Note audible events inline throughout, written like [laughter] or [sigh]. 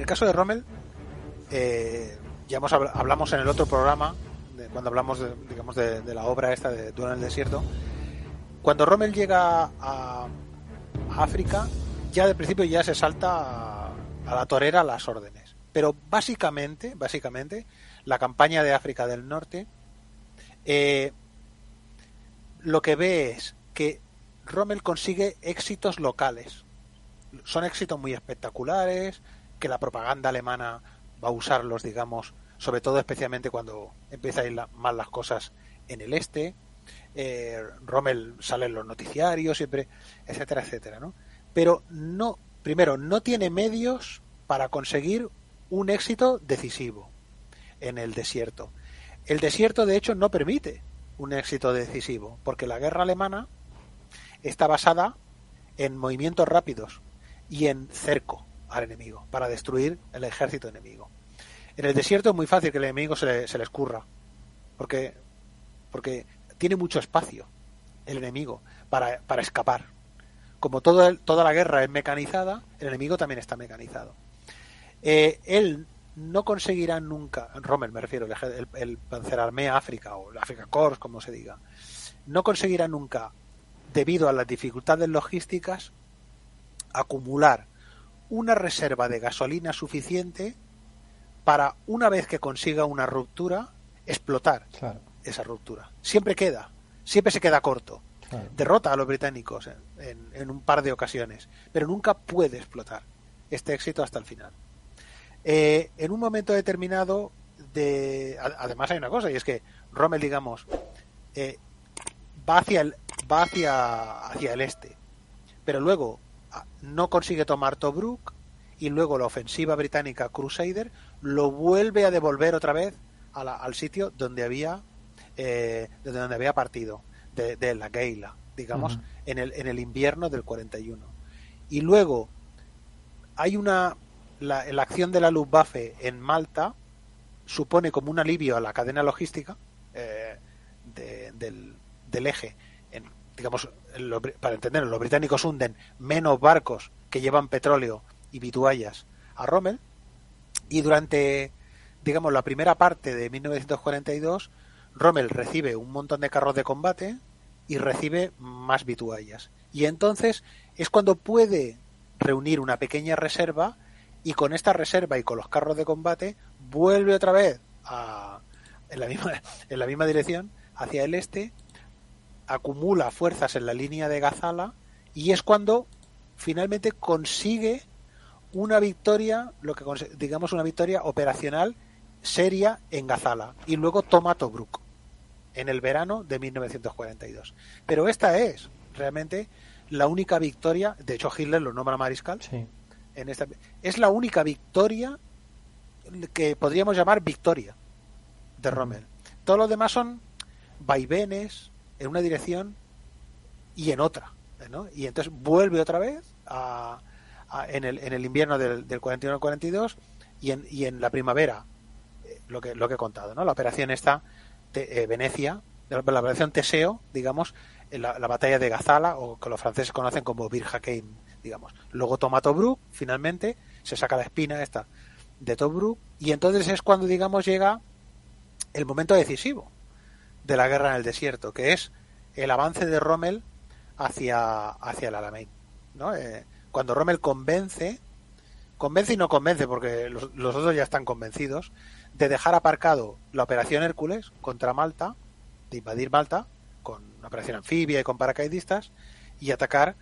el caso de Rommel, eh, ya hemos hablamos en el otro programa, cuando hablamos de, digamos de, la obra esta de Duna en el desierto, cuando Rommel llega a, África, ya de principio ya se salta a, la torera las órdenes. Pero básicamente, básicamente, la campaña de África del Norte, eh, lo que ve es que Rommel consigue éxitos locales. Son éxitos muy espectaculares, que la propaganda alemana va a usarlos, digamos, sobre todo especialmente cuando empiezan a ir mal las cosas en el este. Eh, Rommel sale en los noticiarios siempre, etcétera, etcétera, ¿no? Pero no, primero, no tiene medios para conseguir un éxito decisivo en el desierto. El desierto, de hecho, no permite un éxito decisivo, porque la guerra alemana está basada en movimientos rápidos y en cerco al enemigo para destruir el ejército enemigo. En el desierto es muy fácil que el enemigo se le, se escurra, porque, porque tiene mucho espacio el enemigo para, para escapar. Como todo toda la guerra es mecanizada, el enemigo también está mecanizado. Eh, él no conseguirá nunca, Rommel me refiero, el, el, Panzerarmee África o el Africa Corps, como se diga, no conseguirá nunca, debido a las dificultades logísticas, acumular una reserva de gasolina suficiente para, una vez que consiga una ruptura, explotar esa ruptura. Siempre queda, siempre se queda corto. Derrota a los británicos en, un par de ocasiones, pero nunca puede explotar este éxito hasta el final. Eh, en un momento determinado, de, además hay una cosa, y es que Rommel, digamos, eh, va, hacia el, va hacia, hacia el este, pero luego no consigue tomar Tobruk y luego la ofensiva británica Crusader lo vuelve a devolver otra vez al sitio donde había eh, donde había partido, de, la Geila, digamos, en, el, en el invierno del 41. Y luego hay una. La, acción de la Luftwaffe en Malta supone como un alivio a la cadena logística eh, del, del, eje. En, digamos, para entender, los británicos hunden menos barcos que llevan petróleo y vituallas a Rommel. Y durante, digamos, la primera parte de 1942 Rommel recibe un montón de carros de combate y recibe más vituallas. Y entonces es cuando puede reunir una pequeña reserva y con esta reserva y con los carros de combate vuelve otra vez a, en, la misma, [laughs] en la misma dirección hacia el este, acumula fuerzas en la línea de Gazala y es cuando finalmente consigue una victoria, lo que digamos una victoria operacional seria en Gazala y luego toma Tobruk en el verano de 1942. Pero esta es realmente la única victoria, de hecho Hitler lo nombra mariscal, en esta, es la única victoria que podríamos llamar victoria de Rommel. Todos los demás son vaivenes en una dirección y en otra. Y entonces vuelve otra vez a, en, el, en el invierno del, del 41 al 42 y en, y en la primavera lo que, lo que he contado, ¿no? La operación esta, eh, Venecia, la, operación Teseo, digamos, en la, batalla de Gazala, o que los franceses conocen como Bir digamos. Luego toma Tobruk, finalmente, se saca la espina esta de Tobruk, y entonces es cuando, digamos, llega el momento decisivo de la guerra en el desierto, que es el avance de Rommel hacia, hacia el Alamein, ¿no? Eh, cuando Rommel convence, convence y no convence, porque los, los otros ya están convencidos, de dejar aparcado la operación Hércules contra Malta, de invadir Malta, con una operación anfibia y con paracaidistas, y atacar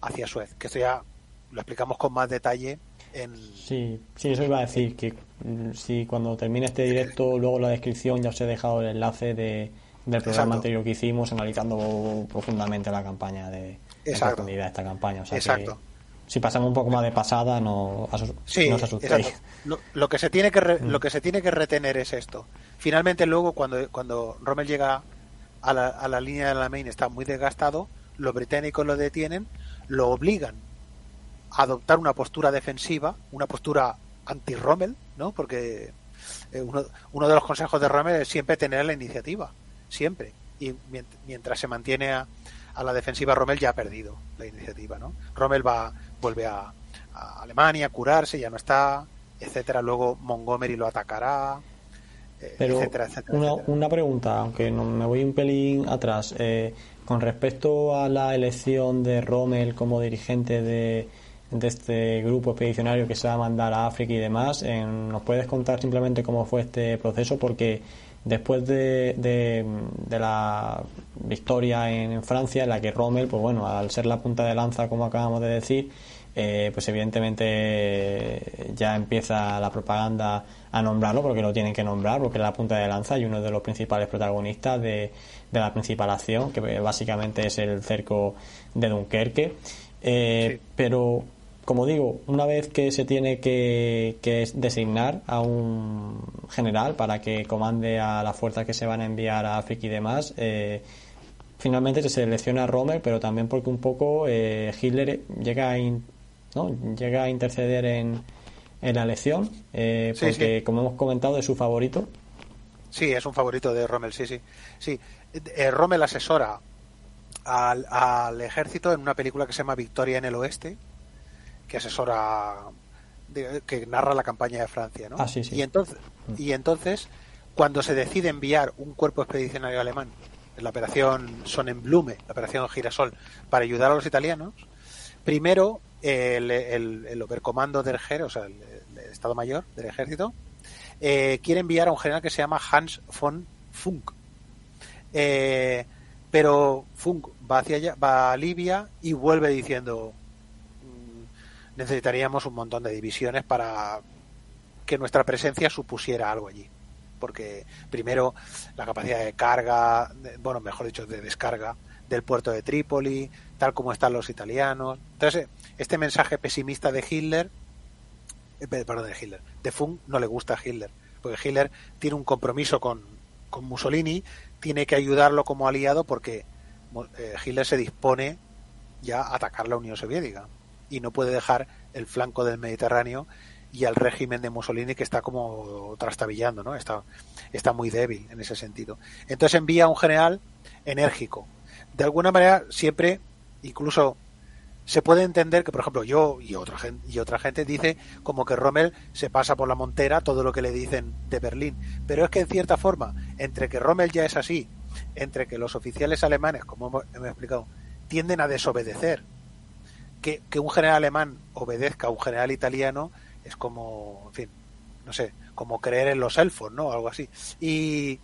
hacia Suez, que esto ya lo explicamos con más detalle en... Sí, sí, eso iba a decir, que mm, si cuando termine este directo, luego la descripción ya os he dejado el enlace de, del programa anterior que hicimos, analizando profundamente la campaña de, Exacto. de esta campaña. O sea Exacto si pasamos un poco más de pasada no, no os asustéis. Lo, que se tiene que mm. lo que se tiene que retener es esto. Finalmente luego cuando cuando Rommel llega a la, a la línea de la main está muy desgastado, los británicos lo detienen, lo obligan a adoptar una postura defensiva, una postura anti-Rommel, ¿no? Porque eh, uno, uno de los consejos de Rommel es siempre tener la iniciativa, siempre. Y mientras se mantiene a, a la defensiva Rommel ya ha perdido la iniciativa, ¿no? Rommel va vuelve a, Alemania a curarse, ya no está etcétera. Luego Montgomery lo atacará, eh, Pero una, una, pregunta, aunque no, me voy un pelín atrás. Eh, con respecto a la elección de Rommel como dirigente de, de este grupo expedicionario que se va a mandar a África y demás, ¿nos puedes contar simplemente cómo fue este proceso? Porque después de, de, la victoria en, Francia, en la que Rommel, pues bueno, al ser la punta de lanza, como acabamos de decir, eh, pues evidentemente ya empieza la propaganda a nombrarlo porque lo tienen que nombrar porque es la punta de lanza y uno de los principales protagonistas de, la principal acción que básicamente es el cerco de Dunkerque eh, pero como digo una vez que se tiene que, designar a un general para que comande a las fuerzas que se van a enviar a África y demás eh, finalmente se selecciona a Rommel pero también porque un poco Hitler llega a ¿no? llega a interceder en, en la elección, eh, porque como hemos comentado es su favorito. Sí, es un favorito de Rommel, sí, sí. sí. Eh, Rommel asesora al, al, ejército en una película que se llama Victoria en el Oeste, que asesora, que narra la campaña de Francia, ¿no? Ah, y entonces, mm. y entonces, cuando se decide enviar un cuerpo expedicionario alemán en la operación Sonnenblume, la operación Girasol, para ayudar a los italianos, primero el, el, el Obercomando del GER, o sea, el, Estado Mayor del Ejército, eh, quiere enviar a un general que se llama Hans von Funk. Eh, pero Funk va hacia allá, va a Libia y vuelve diciendo necesitaríamos un montón de divisiones para que nuestra presencia supusiera algo allí. Porque primero la capacidad de carga, bueno, mejor dicho, de descarga del puerto de Trípoli, tal como están los italianos. Entonces, este mensaje pesimista de Hitler, eh, perdón, de Hitler, de Funk no le gusta a Hitler, porque Hitler tiene un compromiso con, con Mussolini, tiene que ayudarlo como aliado porque eh, Hitler se dispone ya a atacar la Unión Soviética y no puede dejar el flanco del Mediterráneo y al régimen de Mussolini que está como trastabillando, ¿no? Está, está muy débil en ese sentido. Entonces envía a un general enérgico. De alguna manera siempre incluso se puede entender que, por ejemplo, yo y otra gente, y otra gente dice como que Rommel se pasa por la montera todo lo que le dicen de Berlín. Pero es que en cierta forma, entre que Rommel ya es así, entre que los oficiales alemanes, como hemos, explicado, tienden a desobedecer, que, un general alemán obedezca a un general italiano es como, en fin, no sé, como creer en los elfos, ¿no? Algo así. Y,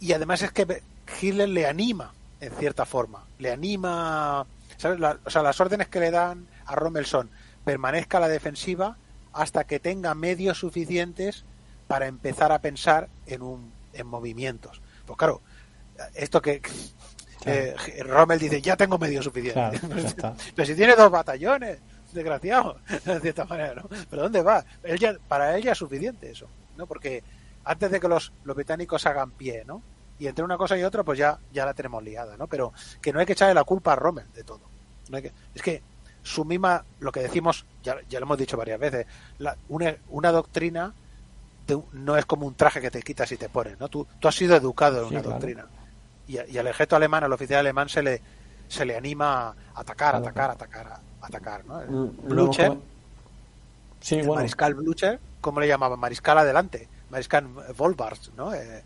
y además es que Hitler le anima en cierta forma. Le anima, o sea, las órdenes que le dan a Rommel son permanezca a la defensiva hasta que tenga medios suficientes para empezar a pensar en un en movimientos. Pues claro, esto que eh, Rommel dice, ya tengo medios suficientes. [laughs] Pero si tiene dos batallones, desgraciado, [laughs] de cierta manera, ¿no? ¿Pero dónde va? para ella es suficiente eso, ¿no? Porque antes de que los, los británicos hagan pie, ¿no? y entre una cosa y otra pues ya, ya la tenemos liada, ¿no? Pero que no hay que echarle la culpa a Rommel de todo. No hay que, es que su misma, lo que decimos, ya, ya lo hemos dicho varias veces, la, una, una doctrina no es como un traje que te quitas y te pones, ¿no? Tú, tú has sido educado en una doctrina. Y, y, al ejército alemán, al oficial alemán, se le, se le anima a atacar, atacar, atacar, atacar, ¿no? Blucher, sí, bueno. mariscal Blucher, ¿cómo le llamaban? Mariscal adelante, mariscal Volbars, ¿no? Eh,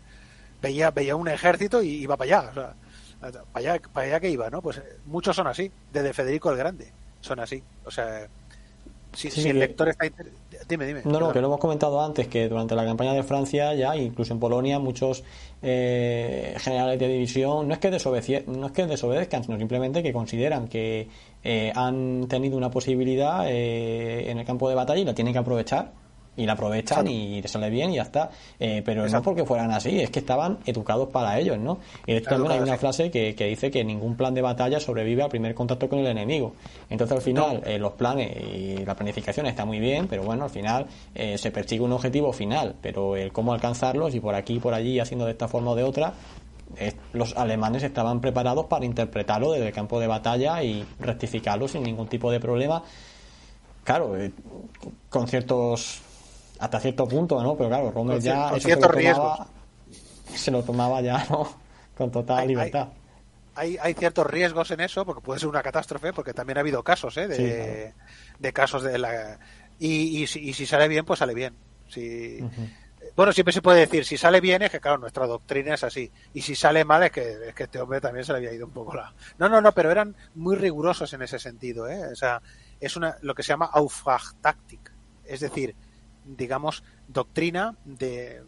veía, veía un ejército y iba para allá. O sea, para allá, para allá que iba, ¿no? Pues eh, muchos son así, desde Federico el Grande, son así. O sea, si, el lector está... Dime, dime. No, no, que lo hemos comentado antes, que durante la campaña de Francia ya, incluso en Polonia, muchos eh, generales de división no es que no es que desobedezcan, sino simplemente que consideran que eh, han tenido una posibilidad en el campo de batalla y la tienen que aprovechar y la aprovechan y te sale bien y ya está. Eh, pero no porque fueran así, es que estaban educados para ellos, ¿no? Y de hecho también hay una frase que, que, dice que ningún plan de batalla sobrevive al primer contacto con el enemigo. Entonces al final eh, los planes y la planificación está muy bien, pero bueno, al final eh, se persigue un objetivo final, pero el cómo alcanzarlos y por aquí y por allí haciendo de esta forma o de otra, los alemanes estaban preparados para interpretarlo desde el campo de batalla y rectificarlo sin ningún tipo de problema. Claro, con ciertos hasta cierto punto, ¿no? Pero claro, Rommel ya se, lo tomaba, se lo tomaba ya, ¿no? Con total libertad. Hay, hay, ciertos riesgos en eso, porque puede ser una catástrofe, porque también ha habido casos, ¿eh? De, de casos de la Y, si, sale bien, pues sale bien. Si, Bueno, siempre se puede decir, si sale bien es que, claro, nuestra doctrina es así. Y si sale mal es que, es que este hombre también se le había ido un poco la... No, no, no, pero eran muy rigurosos en ese sentido. ¿eh? O sea, es una, lo que se llama Auftragtaktik. Es decir, digamos, doctrina de,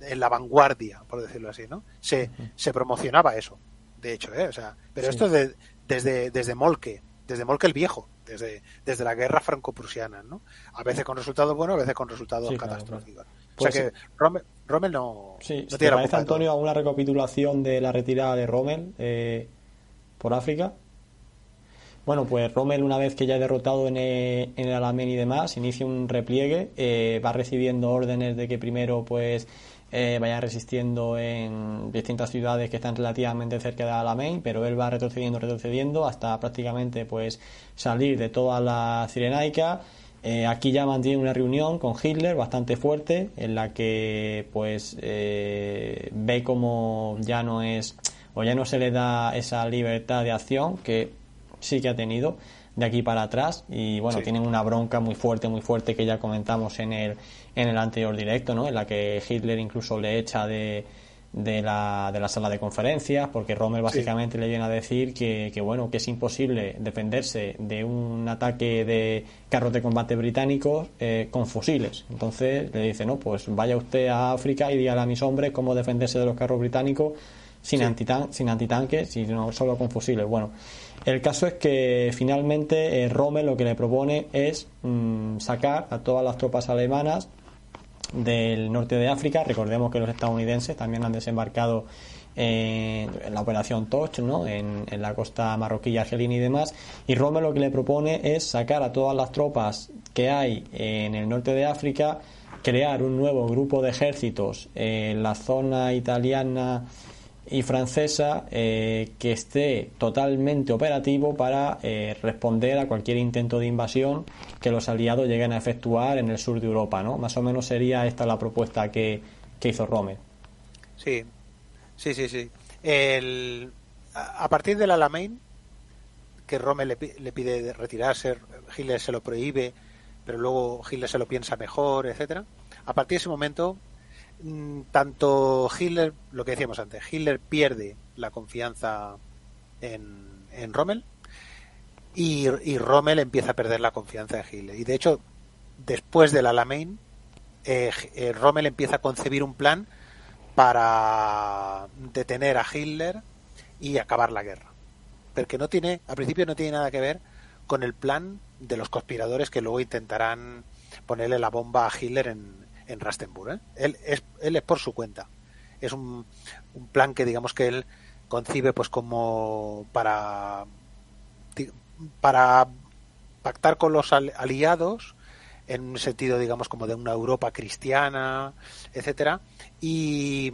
en la vanguardia, por decirlo así, ¿no? Se, se promocionaba eso, de hecho, ¿eh? O sea, pero esto de, desde, desde Molke, desde Molke el viejo, desde, desde la guerra franco-prusiana, ¿no? A veces con resultados buenos, a veces con resultados catastróficos. o sea pues que Rommel, no, sí, no tiene parece, Antonio, alguna recapitulación de la retirada de Rommel eh, por África? Bueno, pues Rommel, una vez que ya ha derrotado en el, en Alamein y demás, inicia un repliegue, eh, va recibiendo órdenes de que primero pues eh, vaya resistiendo en distintas ciudades que están relativamente cerca de Alamein, pero él va retrocediendo, retrocediendo hasta prácticamente pues salir de toda la Cirenaica. Eh, aquí ya mantiene una reunión con Hitler bastante fuerte en la que pues ve como ya no es o ya no se le da esa libertad de acción que sí que ha tenido de aquí para atrás y bueno, tienen una bronca muy fuerte, muy fuerte que ya comentamos en el, en el anterior directo, ¿no? En la que Hitler incluso le echa de, de, la, de la sala de conferencias porque Rommel básicamente le viene a decir que, que, bueno, que es imposible defenderse de un ataque de carros de combate británicos eh, con fusiles. Entonces le dice, no, pues vaya usted a África y dígale a mis hombres cómo defenderse de los carros británicos sin, antitan sin antitanques, sino solo con fusiles. Bueno, el caso es que finalmente eh, Rommel lo que le propone es mm, sacar a todas las tropas alemanas del norte de África. Recordemos que los estadounidenses también han desembarcado en la operación Toch, ¿no? En, la costa marroquí, argelina y demás. Y Rommel lo que le propone es sacar a todas las tropas que hay en el norte de África, crear un nuevo grupo de ejércitos en la zona italiana y francesa eh, que esté totalmente operativo para eh, responder a cualquier intento de invasión que los aliados lleguen a efectuar en el sur de Europa, ¿no? Más o menos sería esta la propuesta que, hizo Rommel. Sí, sí, sí, sí. El, a partir del Alamein, que Rommel le, le pide retirarse, Hitler se lo prohíbe, pero luego Hitler se lo piensa mejor, etcétera. A partir de ese momento tanto Hitler, lo que decíamos antes, Hitler pierde la confianza en, en Rommel y, y, Rommel empieza a perder la confianza en Hitler. Y de hecho, después del Alamein, eh, eh, Rommel empieza a concebir un plan para detener a Hitler y acabar la guerra. Porque no tiene, al principio no tiene nada que ver con el plan de los conspiradores que luego intentarán ponerle la bomba a Hitler en, en Rastenburg. ¿eh? Él, es, él es por su cuenta. Es un, un plan que digamos que él concibe pues como para para pactar con los aliados en un sentido digamos como de una Europa cristiana etcétera y,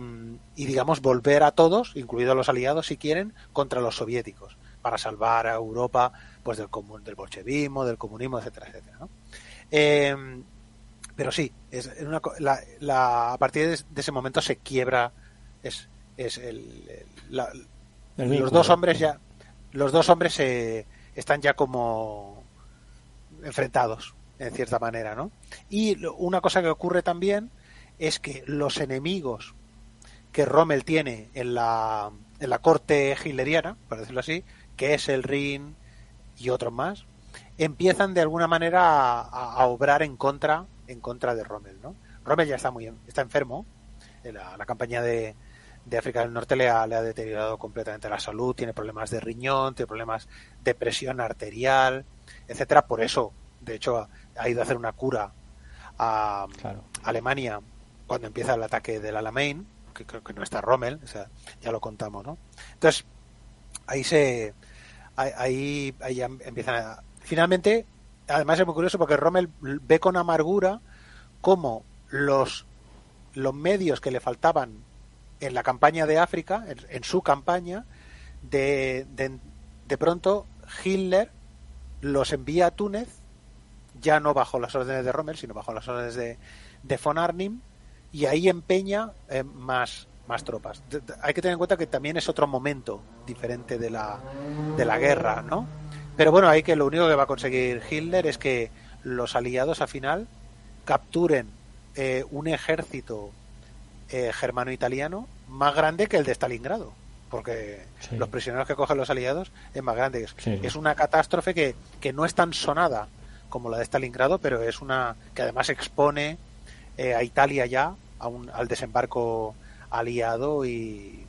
digamos volver a todos incluidos los aliados si quieren contra los soviéticos para salvar a Europa pues del del bolchevismo del comunismo etcétera etcétera eh, pero sí, es una, la, a partir de, ese momento se quiebra, es, es el, los dos hombres ya, los dos hombres se, están ya como enfrentados, en cierta manera, ¿no? Y una cosa que ocurre también es que los enemigos que Rommel tiene en la, en la corte hitleriana, por decirlo así, que es el Rin y otros más, empiezan de alguna manera a obrar en contra en contra de Rommel, ¿no? Rommel ya está muy está enfermo, eh, la, la campaña de, de, África del Norte le ha, le ha, deteriorado completamente la salud, tiene problemas de riñón, tiene problemas de presión arterial, etcétera. Por eso, de hecho, ha ido a hacer una cura a Alemania cuando empieza el ataque del Alamein, que creo que no está Rommel, o sea, ya lo contamos, ¿no? Entonces, ahí se ahí, ahí ya empiezan a, finalmente además es muy curioso porque Rommel ve con amargura cómo los, los medios que le faltaban en la campaña de África, en, su campaña, de, de, pronto Hitler los envía a Túnez, ya no bajo las órdenes de Rommel, sino bajo las órdenes de, de von Arnim, y ahí empeña eh, más, más tropas. hay que tener en cuenta que también es otro momento diferente de la, de la guerra, ¿no? Pero bueno, hay que lo único que va a conseguir Hitler es que los aliados al final capturen eh, un ejército eh, germano-italiano más grande que el de Stalingrado, porque los prisioneros que cogen los aliados es más grande. Es una catástrofe que, que no es tan sonada como la de Stalingrado, pero es una que además expone eh, a Italia ya a un, al desembarco aliado y,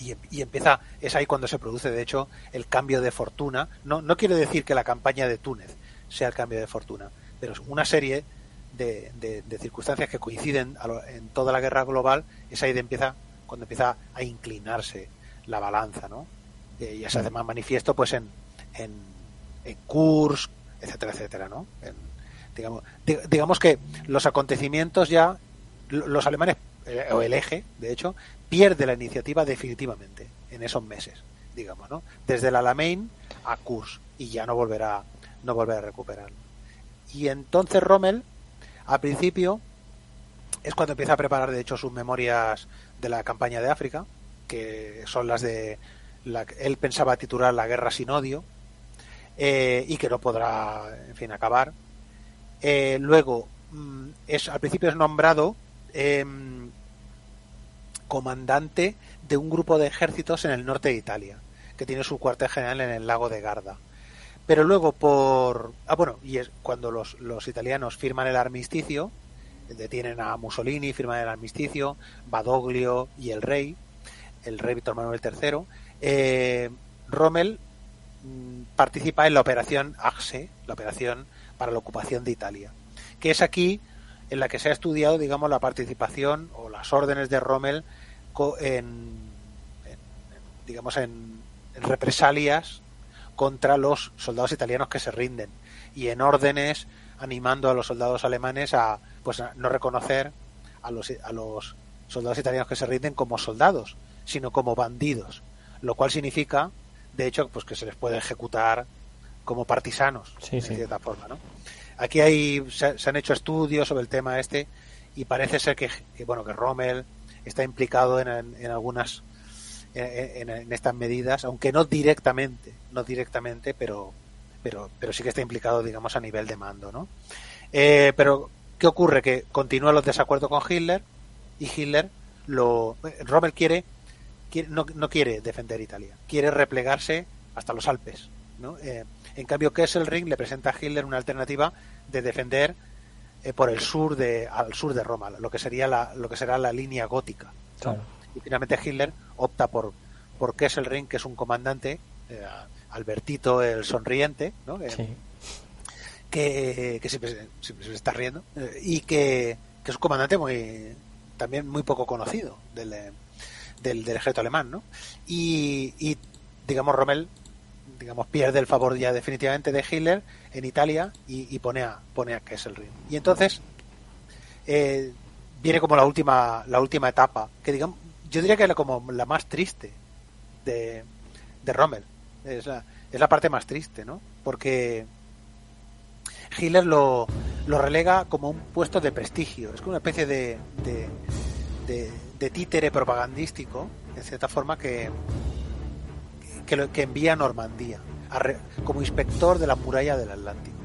y, empieza, es ahí cuando se produce de hecho el cambio de fortuna. No, no quiere decir que la campaña de Túnez sea el cambio de fortuna, pero es una serie de, de, circunstancias que coinciden en toda la guerra global, es ahí de empieza, cuando empieza a inclinarse la balanza, ¿no? Eh, y se hace más manifiesto pues en, en, en Kursk, etcétera, etcétera, ¿no? digamos, digamos que los acontecimientos ya, los alemanes, o el eje, de hecho, pierde la iniciativa definitivamente en esos meses, digamos, ¿no? Desde el Alamein a Kursk y ya no volverá, no volverá a recuperar. Y entonces Rommel, al principio, es cuando empieza a preparar, de hecho, sus memorias de la campaña de África, que son las de la, él pensaba titular La guerra sin odio, eh, y que no podrá, en fin, acabar. Eh, luego, mm, es, al principio es nombrado em, comandante de un grupo de ejércitos en el norte de Italia, que tiene su cuartel general en el lago de Garda. Pero luego por... Ah, bueno, y es cuando los, los italianos firman el armisticio, detienen a Mussolini, firman el armisticio, Badoglio y el rey, el rey Víctor Manuel III, eh, Rommel Mm, participa en la operación AXE, la operación para la ocupación de Italia, que es aquí en la que se ha estudiado, digamos, la participación o las órdenes de Rommel en, digamos, en, represalias contra los soldados italianos que se rinden y en órdenes animando a los soldados alemanes a, pues, no reconocer a los, a los soldados italianos que se rinden como soldados, sino como bandidos, lo cual significa de hecho, pues que se les puede ejecutar como partisanos, de cierta forma, ¿no? Aquí hay, se, han hecho estudios sobre el tema este y parece ser que, bueno, que Rommel está implicado en, algunas, en, estas medidas, aunque no directamente, no directamente, pero, pero, pero sí que está implicado, digamos, a nivel de mando, ¿no? Eh, pero, ¿qué ocurre? Que continúa los desacuerdos con Hitler y Hitler lo, Rommel quiere no, no, quiere defender Italia, quiere replegarse hasta los Alpes. ¿no? Eh, en cambio, Kesselring le presenta a Hitler una alternativa de defender eh, por el sur de, al sur de Roma, lo que sería la, lo que será la línea gótica. Y finalmente Hitler opta por, por Kesselring, que es un comandante, eh, Albertito el sonriente, ¿no? que, que siempre, se está riendo, y que, que, es un comandante muy también muy poco conocido del, del, ejército alemán, ¿no? Y, digamos, Rommel digamos, pierde el favor ya definitivamente de Hitler en Italia y, pone a pone a Kesselring. Y entonces eh, viene como la última la última etapa, que digamos, yo diría que era como la más triste de, de Rommel. Es la, es la parte más triste, ¿no? Porque Hitler lo, lo relega como un puesto de prestigio, es como una especie de, de de títere propagandístico, en cierta forma, que, que, que envía a Normandía como inspector de la muralla del Atlántico.